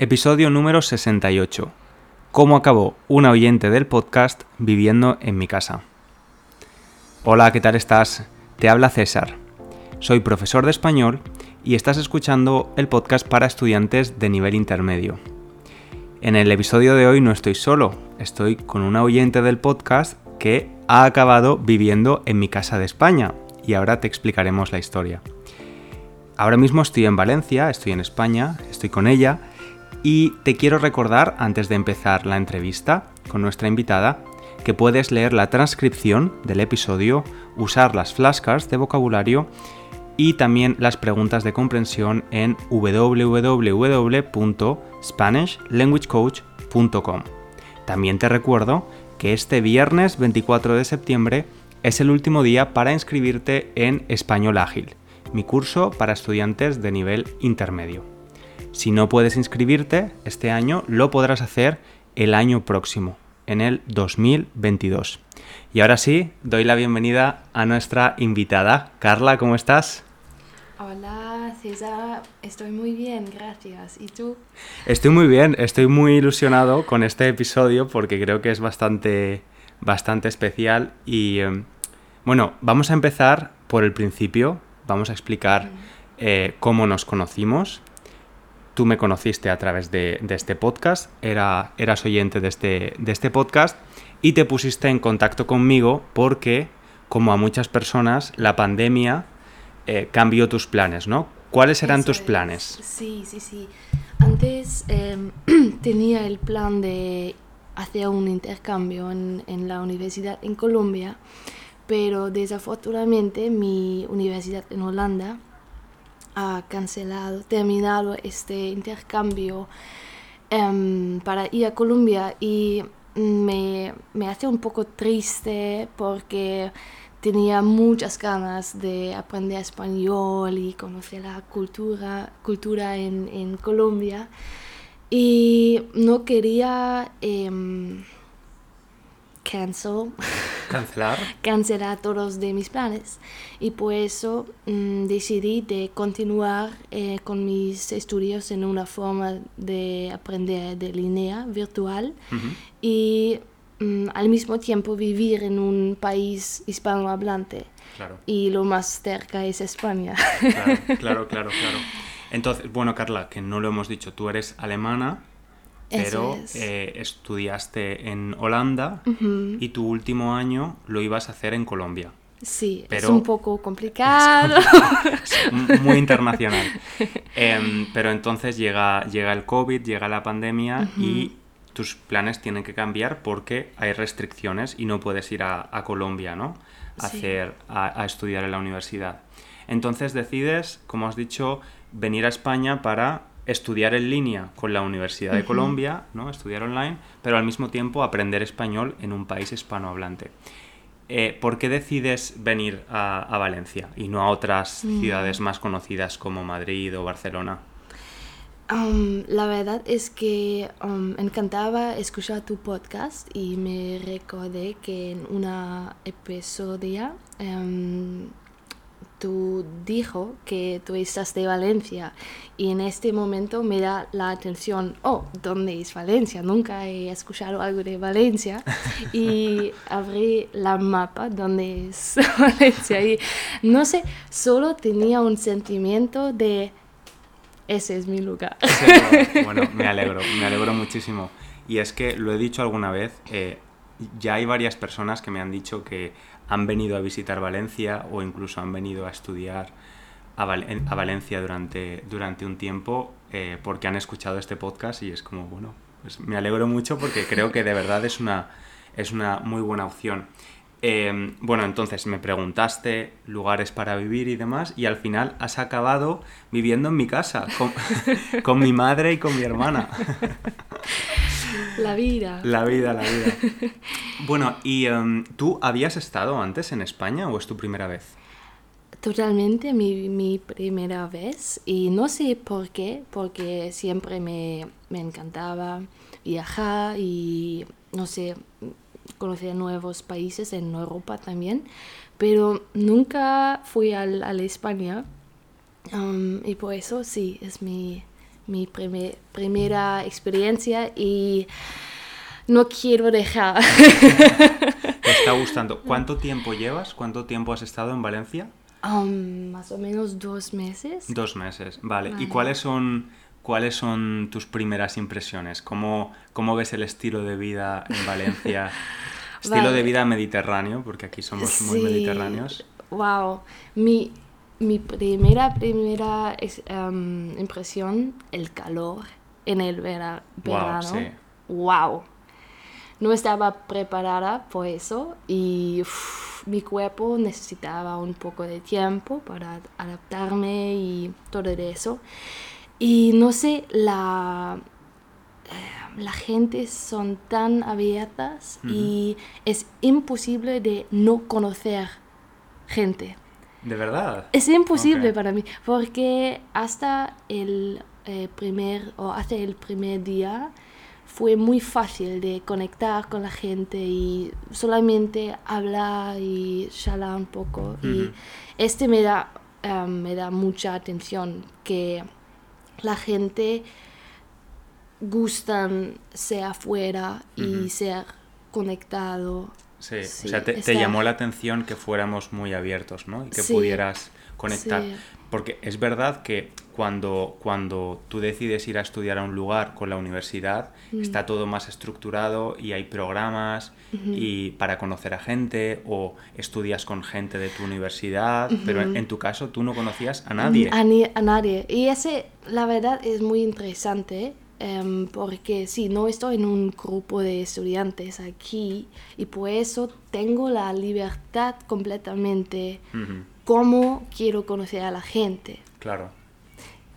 Episodio número 68. ¿Cómo acabó una oyente del podcast viviendo en mi casa? Hola, ¿qué tal estás? Te habla César. Soy profesor de español y estás escuchando el podcast para estudiantes de nivel intermedio. En el episodio de hoy no estoy solo, estoy con una oyente del podcast que ha acabado viviendo en mi casa de España y ahora te explicaremos la historia. Ahora mismo estoy en Valencia, estoy en España, estoy con ella y te quiero recordar, antes de empezar la entrevista con nuestra invitada, que puedes leer la transcripción del episodio, usar las flashcards de vocabulario y también las preguntas de comprensión en www.spanishlanguagecoach.com. También te recuerdo que este viernes 24 de septiembre es el último día para inscribirte en Español Ágil, mi curso para estudiantes de nivel intermedio. Si no puedes inscribirte este año, lo podrás hacer el año próximo, en el 2022. Y ahora sí, doy la bienvenida a nuestra invitada. Carla, ¿cómo estás? Hola, César, estoy muy bien, gracias. ¿Y tú? Estoy muy bien, estoy muy ilusionado con este episodio porque creo que es bastante, bastante especial. Y em, bueno, vamos a empezar por el principio, vamos a explicar eh, cómo nos conocimos tú me conociste a través de, este podcast, era, eras oyente de este, de este podcast y te pusiste en contacto conmigo porque, como a muchas personas, la pandemia eh, cambió tus planes, ¿no? ¿Cuáles eran tus planes? Sí, sí, sí. Antes em, tenía el plan de hacer un intercambio en, en la universidad en Colombia, pero desafortunadamente mi universidad en Holanda ha cancelado, terminado este intercambio em, para ir a Colombia y me, me, hace un poco triste porque tenía muchas ganas de aprender español y conocer la cultura, cultura en, en Colombia y no quería... Em, cancel. Cancelar. Cancelar todos de mis planes. Y por eso mm, decidí de continuar eh, con mis estudios en una forma de aprender de línea virtual y mm, al mismo tiempo vivir en un país hispanohablante. Claro. Y lo más cerca es España. Claro, claro, claro, claro. Entonces, bueno, Carla, que no lo hemos dicho, tú eres alemana pero eh, estudiaste en Holanda y tu último año lo ibas a hacer en Colombia. Sí, es un poco complicado. muy internacional. Em, pero entonces llega, llega el COVID, llega la pandemia y tus planes tienen que cambiar porque hay restricciones y no puedes ir a, Colombia, ¿no? A, hacer, a estudiar en la universidad. Entonces decides, como has dicho, venir a España para estudiar en línea con la Universidad de Colombia, ¿no? estudiar online, pero al mismo tiempo aprender español en un país hispanohablante. Eh, ¿Por qué decides venir a, Valencia y no a otras mm. ciudades más conocidas como Madrid o Barcelona? Um, la verdad es que um, encantaba escuchar tu podcast y me recordé que en una episodio um, tú dijo que tú estás de Valencia y en este momento me da la atención, oh, ¿dónde es Valencia? Nunca he escuchado algo de Valencia y abrí la mapa donde es Valencia y no sé, solo tenía un sentimiento de ese es mi lugar. bueno, me alegro, me alegro muchísimo. Y es que lo he dicho alguna vez, eh, ya hay varias personas que me han dicho que han venido a visitar Valencia o incluso han venido a estudiar a, Valencia durante, durante un tiempo eh, porque han escuchado este podcast y es como, bueno, pues me alegro mucho porque creo que de verdad es una, es una muy buena opción. Em, bueno, entonces me preguntaste lugares para vivir y demás y al final has acabado viviendo en mi casa con, con mi madre y con mi hermana. La vida. La vida, la vida. Bueno, ¿y em, tú habías estado antes en España o es tu primera vez? Totalmente mi, mi primera vez y no sé por qué, porque siempre me, me encantaba viajar y, no sé, conocer nuevos países en Europa también, pero nunca fui a, a España um, y por eso sí, es mi mi primer- primera experiencia y no quiero dejar. ¿Te está gustando? ¿Cuánto tiempo llevas? ¿Cuánto tiempo has estado en Valencia? Um, más o menos dos meses. Dos meses, vale. ¿Y cuáles son, cuáles son tus primeras impresiones? ¿Cómo, cómo ves el estilo de vida en Valencia? estilo Vale. de vida mediterráneo, porque aquí somos muy Sí. mediterráneos. Wow. Mi, mi primera, primera em, impresión, el calor en el vera- verano. sí. Wow. No estaba preparada por eso y mi cuerpo necesitaba un poco de tiempo para adaptarme y todo eso. Y no sé, la, eh, la gente son tan abiertas y es imposible de no conocer gente. ¿De verdad? Es imposible Ok. para mí, porque hasta el eh, primer o hasta el primer día fue muy fácil de conectar con la gente y solamente hablar y charlar un poco. Y este me da, eh, me da mucha atención, que la gente gustan ser afuera y ser conectado. Sí, Sí, o sea, te, llamó la atención que fuéramos muy abiertos, ¿no? Y que Sí, pudieras conectar. sí. Porque es verdad que cuando, cuando tú decides ir a estudiar a un lugar con la universidad, Mm. está todo más estructurado y hay programas y para conocer a gente o estudias con gente de tu universidad, pero en, en tu caso tú no conocías a nadie. A, ni- a nadie. Y ese, la verdad, es muy interesante. Em, porque sí, no estoy en un grupo de estudiantes aquí y por eso tengo la libertad completamente Ujú, cómo quiero conocer a la gente. Claro.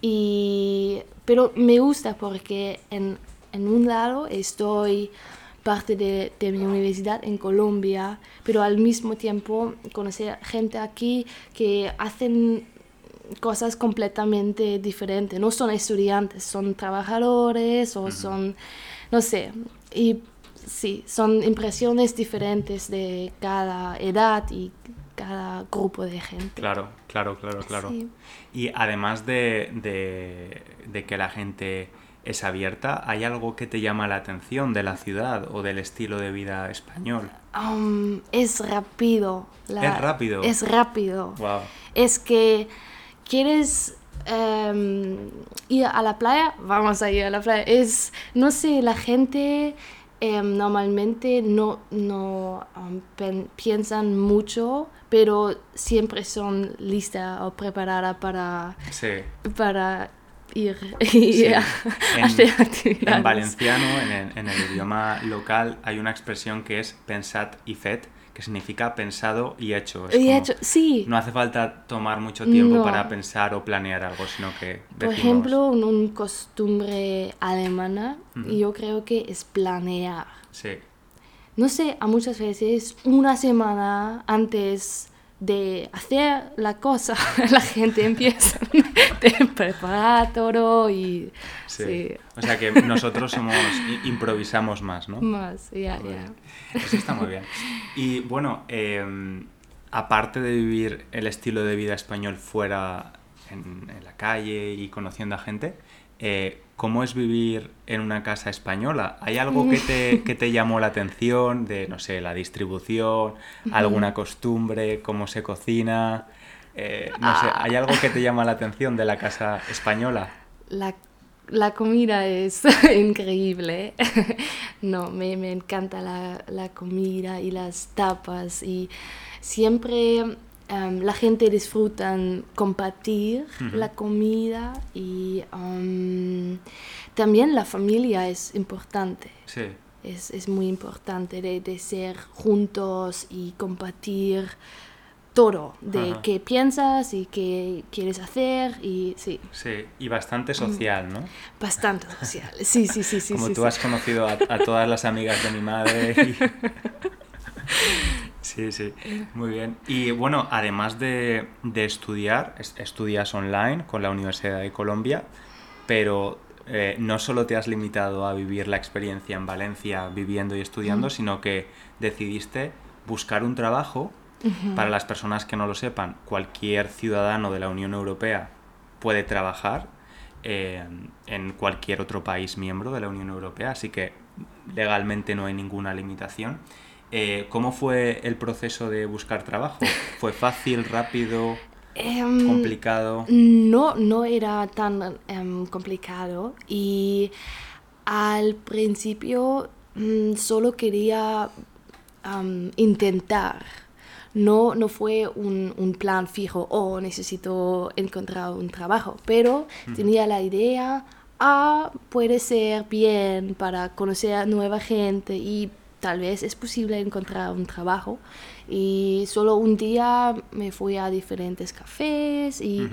Y, pero me gusta porque en, en un lado estoy parte de, de mi universidad en Colombia, pero al mismo tiempo conocer gente aquí que hacen cosas completamente diferentes. No son estudiantes, son trabajadores o son, no sé, y sí, son impresiones diferentes de cada edad y cada grupo de gente. Claro, claro, claro, claro. Sí. Y además de, de- de que la gente es abierta, ¿hay algo que te llama la atención de la ciudad o del estilo de vida español? Um, es rápido. la- Es rápido. Es rápido. Wow. Es que quieres em, ir a la playa, vamos a ir a la playa. Es, no sé, la gente em, normalmente no, no um, pen- piensan mucho, pero siempre son listas o preparadas para, Sí. para ir Sí. y a- En, hacer actividades. en valenciano, en el, en el idioma local, hay una expresión que es pensat y fet, que significa pensado y hecho. Es Y como- hecho- sí. No hace falta tomar mucho tiempo No. para pensar o planear algo, sino que Por ejemplo, un, un costumbre alemana, yo creo que es planear. Sí, No sé, a muchas veces una semana antes de hacer la cosa, la gente empieza a preparar todo y sí. sí, O sea que nosotros somos improvisamos más, ¿no? más, ya, ya. Eso está muy bien. Y bueno, eh, aparte de vivir el estilo de vida español fuera en, en la calle y conociendo a gente, eh, ¿cómo es vivir en una casa española? ¿Hay algo que te, que te llamó la atención de, no sé, la distribución, alguna costumbre, cómo se cocina? Eh, no sé, ¿hay algo que te llama la atención de la casa española? La, la comida es increíble. No, me, me encanta la, la comida y las tapas y siempre em, la gente disfruta compartir la comida y em, también la familia es importante. Sí, Es, es muy importante de, de ser juntos y compartir todo, de Ajá. qué piensas y qué quieres hacer y sí. sí, y bastante social, ¿no? Bastante social. Sí, sí, sí, sí. Como sí, tú sí. has conocido a, a todas las amigas de mi madre. y- Sí, sí, muy bien. Y bueno, además de, de estudiar, es- estudias online con la Universidad de Colombia, pero eh, no solo te has limitado a vivir la experiencia en Valencia viviendo y estudiando, sino que decidiste buscar un trabajo. Para las personas que no lo sepan, cualquier ciudadano de la Unión Europea puede trabajar eh, en cualquier otro país miembro de la Unión Europea, así que legalmente no hay ninguna limitación. Eh, ¿Cómo fue el proceso de buscar trabajo? ¿Fue fácil, rápido, Em, complicado? No, no era tan em, complicado y al principio mm, solo quería am, intentar. No, no fue un, un plan fijo, oh, necesito encontrar un trabajo, pero tenía la idea, ah, puede ser bien para conocer a nueva gente y tal vez es posible encontrar un trabajo. Y solo un día me fui a diferentes cafés y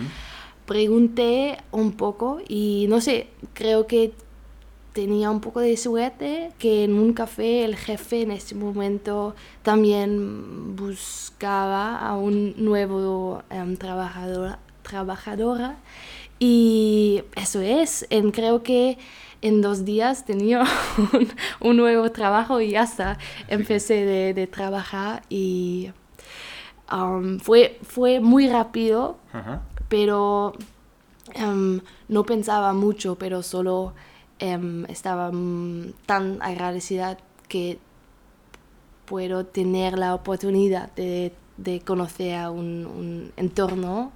pregunté un poco y no sé, creo que tenía un poco de suerte que en un café el jefe en ese momento también buscaba a un nuevo em, trabajador, trabajadora y eso es, en, creo que en dos días tenía un, un nuevo trabajo y hasta empecé de, de trabajar y um, fue, fue muy rápido, pero em, no pensaba mucho, pero solo em, estaba mm, tan agradecida que puedo tener la oportunidad de, de conocer a un, un entorno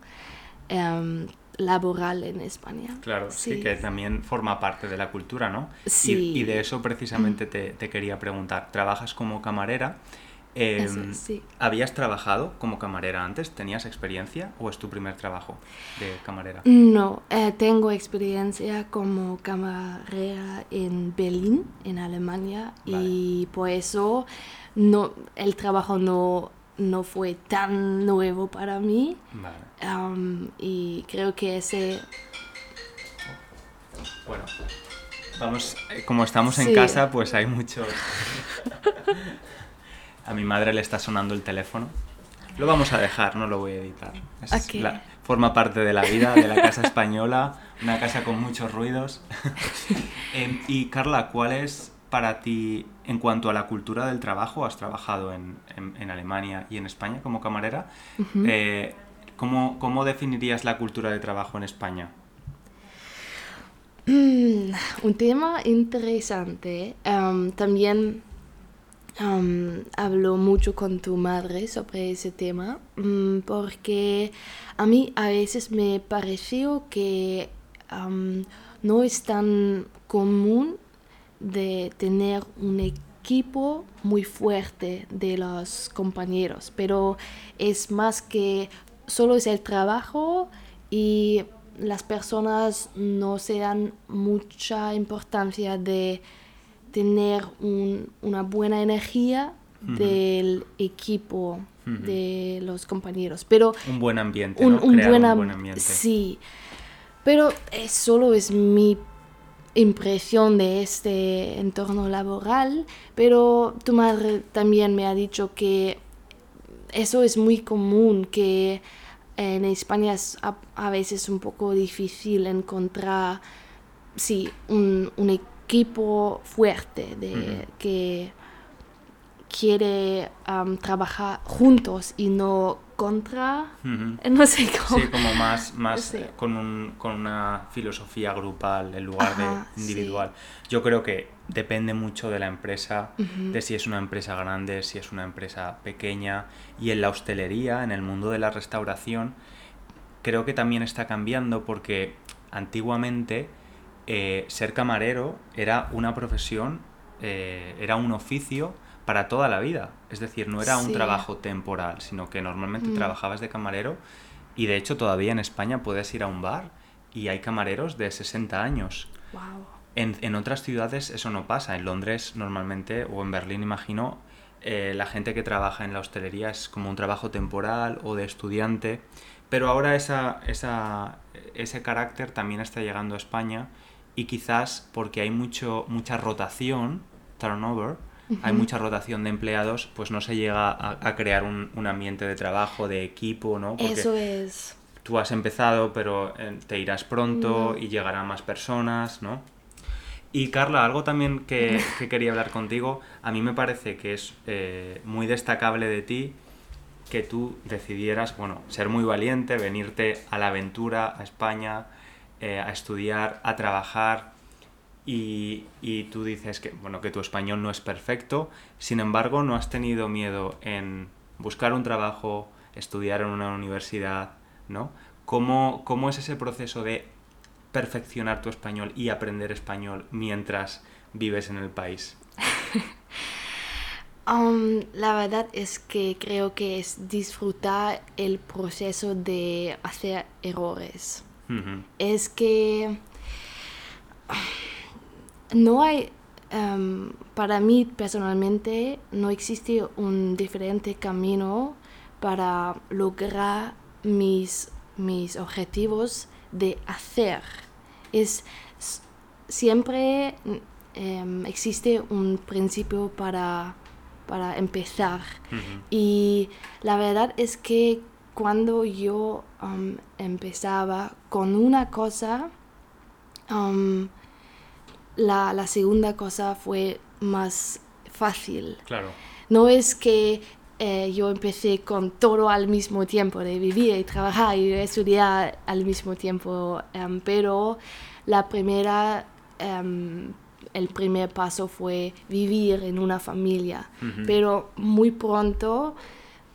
em, laboral en España. Claro, sí. que también forma parte de la cultura, ¿no? Sí. Y, de eso precisamente te, te quería preguntar. Trabajas como camarera. eh, sí. ¿Habías trabajado como camarera antes? ¿Tenías experiencia o es tu primer trabajo de camarera? No, eh, tengo experiencia como camarera en Berlín, en Alemania, y por eso no, el trabajo no, no fue tan nuevo para mí. Vale. um, y creo que ese... Bueno, vamos, eh, como estamos en Sí. casa, pues hay muchos... A mi madre le está sonando el teléfono. Lo vamos a dejar, no lo voy a editar. Es la- forma parte de la vida de la casa española, una casa con muchos ruidos. Em, y Carla, ¿cuál es para ti, en cuanto a la cultura del trabajo, has trabajado en, en- en Alemania y en España como camarera, eh, ¿cómo, cómo definirías la cultura de trabajo en España? Mm, un tema interesante. Um, también um, hablo mucho con tu madre sobre ese tema mm, porque a mí a veces me pareció que no es tan común de tener un equipo muy fuerte de los compañeros, pero es más que solo es el trabajo y las personas no se dan mucha importancia de tener un- una buena energía del equipo de los compañeros, pero Un buen ambiente, un, ¿no? un Crear buen un am- buen ambiente. Sí, pero es, solo es mi impresión de este entorno laboral, pero tu madre también me ha dicho que eso es muy común, que en España es a, a veces un poco difícil encontrar, sí, un, un equipo fuerte de, que quiere am, trabajar juntos y no contra, Ujú. no sé cómo. Sí, como más, más Sí. eh, con, un- con una filosofía grupal en lugar Ajá, de sí. individual. Yo creo que depende mucho de la empresa, de si es una empresa grande, si es una empresa pequeña. Y en la hostelería, en el mundo de la restauración, creo que también está cambiando porque antiguamente eh, ser camarero era una profesión, eh, era un oficio para toda la vida. Es decir, no era un trabajo temporal, sino que normalmente Mm. trabajabas de camarero y de hecho todavía en España puedes ir a un bar y hay camareros de 60 años. Wow. En, en otras ciudades eso no pasa. En Londres normalmente, o en Berlín imagino, eh, la gente que trabaja en la hostelería es como un trabajo temporal o de estudiante. Pero ahora esa, esa, ese carácter también está llegando a España y quizás porque hay mucho, mucha rotación, turnover, hay mucha rotación de empleados, pues no se llega a, a crear un, un ambiente de trabajo, de equipo, ¿no? Porque Eso es. tú has empezado, pero eh, te irás pronto y llegarán más personas, ¿no? Y Carla, algo también que, que quería hablar contigo, a mí me parece que es eh, muy destacable de ti que tú decidieras, bueno, ser muy valiente, venirte a la aventura, a España, eh, a estudiar, a trabajar y, y, tú dices que, bueno, que tu español no es perfecto, sin embargo no has tenido miedo en buscar un trabajo, estudiar en una universidad, ¿no? ¿Cómo, cómo es ese proceso de perfeccionar tu español y aprender español mientras vives en el país? Um, la verdad es que creo que es disfrutar el proceso de hacer errores. Es que no hay, um, para mí personalmente, no existe un diferente camino para lograr mis, mis objetivos de hacer. Es siempre um, existe un principio para para empezar. Y la verdad es que cuando yo um, empezaba con una cosa, um, la, segunda cosa fue más fácil. Claro. No es que eh, yo empecé con todo al mismo tiempo, de vivir y trabajar y estudiar al mismo tiempo, um, pero la primera el primer paso fue vivir en una familia, pero muy pronto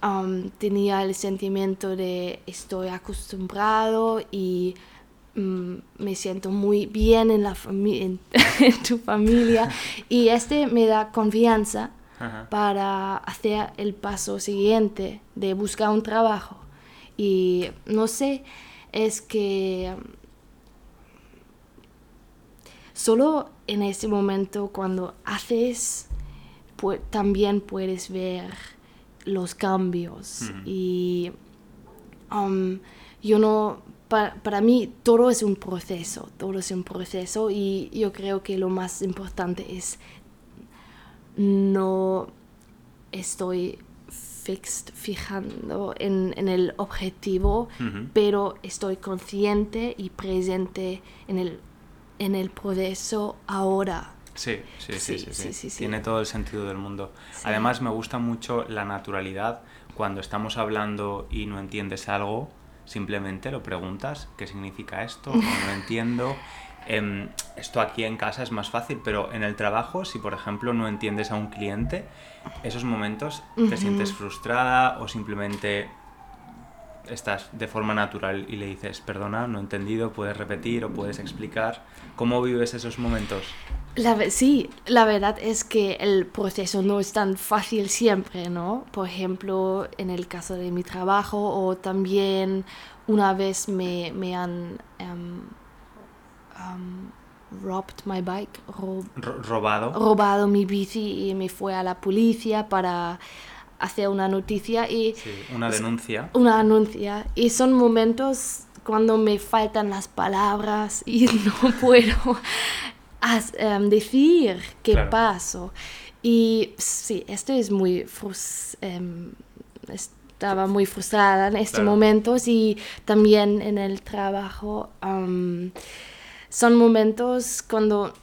um, tenía el sentimiento de estoy acostumbrado y mm, me siento muy bien en, la en, tu familia y este me da confianza para hacer el paso siguiente de buscar un trabajo. Y no sé, es que solo en ese momento cuando haces, también puedes ver los cambios. Y um, yo no, para, mí todo es un proceso, todo es un proceso y yo creo que lo más importante es no estoy fixed, fijando en, el objetivo, pero estoy consciente y presente en el en el proceso ahora. Sí sí sí, sí, sí, Tiene todo el sentido del mundo. Además, me gusta mucho la naturalidad. Cuando estamos hablando y no entiendes algo, simplemente lo preguntas, ¿qué significa esto? no entiendo. Em, esto aquí en casa es más fácil, pero en el trabajo, si por ejemplo no entiendes a un cliente, esos momentos te sientes frustrada o simplemente estás de forma natural y le dices, perdona, no he entendido, puedes repetir o puedes explicar. ¿Cómo vives esos momentos? La, sí, la verdad es que el proceso no es tan fácil siempre, ¿no? Por ejemplo, en el caso de mi trabajo o también una vez me, me han um, um, robbed my bike, robado. robado mi bici y me fue a la policía para hacia una noticia y... una denuncia. Una denuncia. Y son momentos cuando me faltan las palabras y no puedo em, decir qué paso. Y sí, esto es muy... Em, estaba muy frustrada en estos momentos y también en el trabajo. son momentos cuando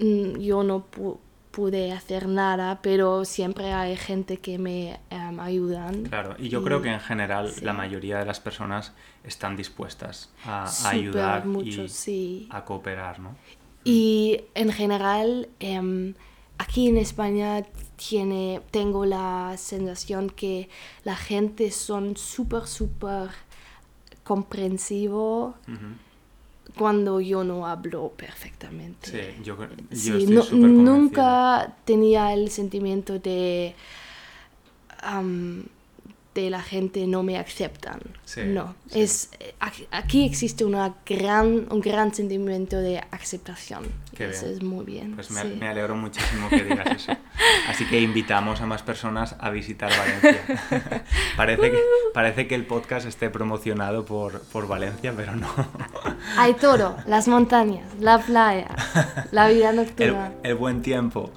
mm, yo no puedo pude hacer nada, pero siempre hay gente que me um, ayudan. Claro, y yo creo que en general la mayoría de las personas están dispuestas a, ayudar mucho, y a cooperar, ¿no? Y en general, em, aquí en España tiene, tengo la sensación que la gente son súper, súper comprensivo cuando yo no hablo perfectamente. Sí, yo, yo nunca tenía el sentimiento de de la gente no me aceptan. no, es aquí existe una gran, un gran sentimiento de aceptación. eso es muy bien. Pues me, me, alegro muchísimo que digas eso. Así que invitamos a más personas a visitar Valencia. parece, que, parece que el podcast esté promocionado por, por Valencia, pero no. Hay todo, las montañas, la playa, la vida nocturna. el, el buen tiempo.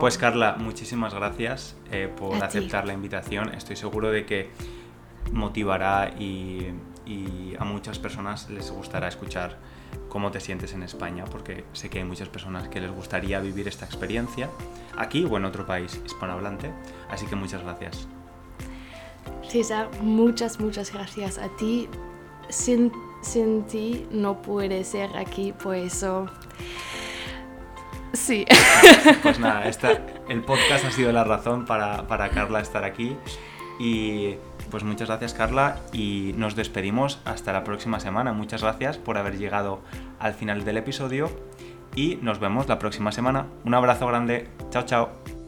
Pues Carla, muchísimas gracias eh, por aceptar la invitación. Estoy seguro de que motivará y, a muchas personas les gustará escuchar cómo te sientes en España, porque sé que hay muchas personas que les gustaría vivir esta experiencia aquí o en otro país hispanohablante. Así que muchas gracias. César, muchas, muchas gracias a ti. Sin sin ti no puede ser aquí, por eso... Sí. Pues nada, el podcast ha sido la razón para, para Carla estar aquí. Y pues muchas gracias Carla y nos despedimos hasta la próxima semana. Muchas gracias por haber llegado al final del episodio y nos vemos la próxima semana. Un abrazo grande. Chao, chao.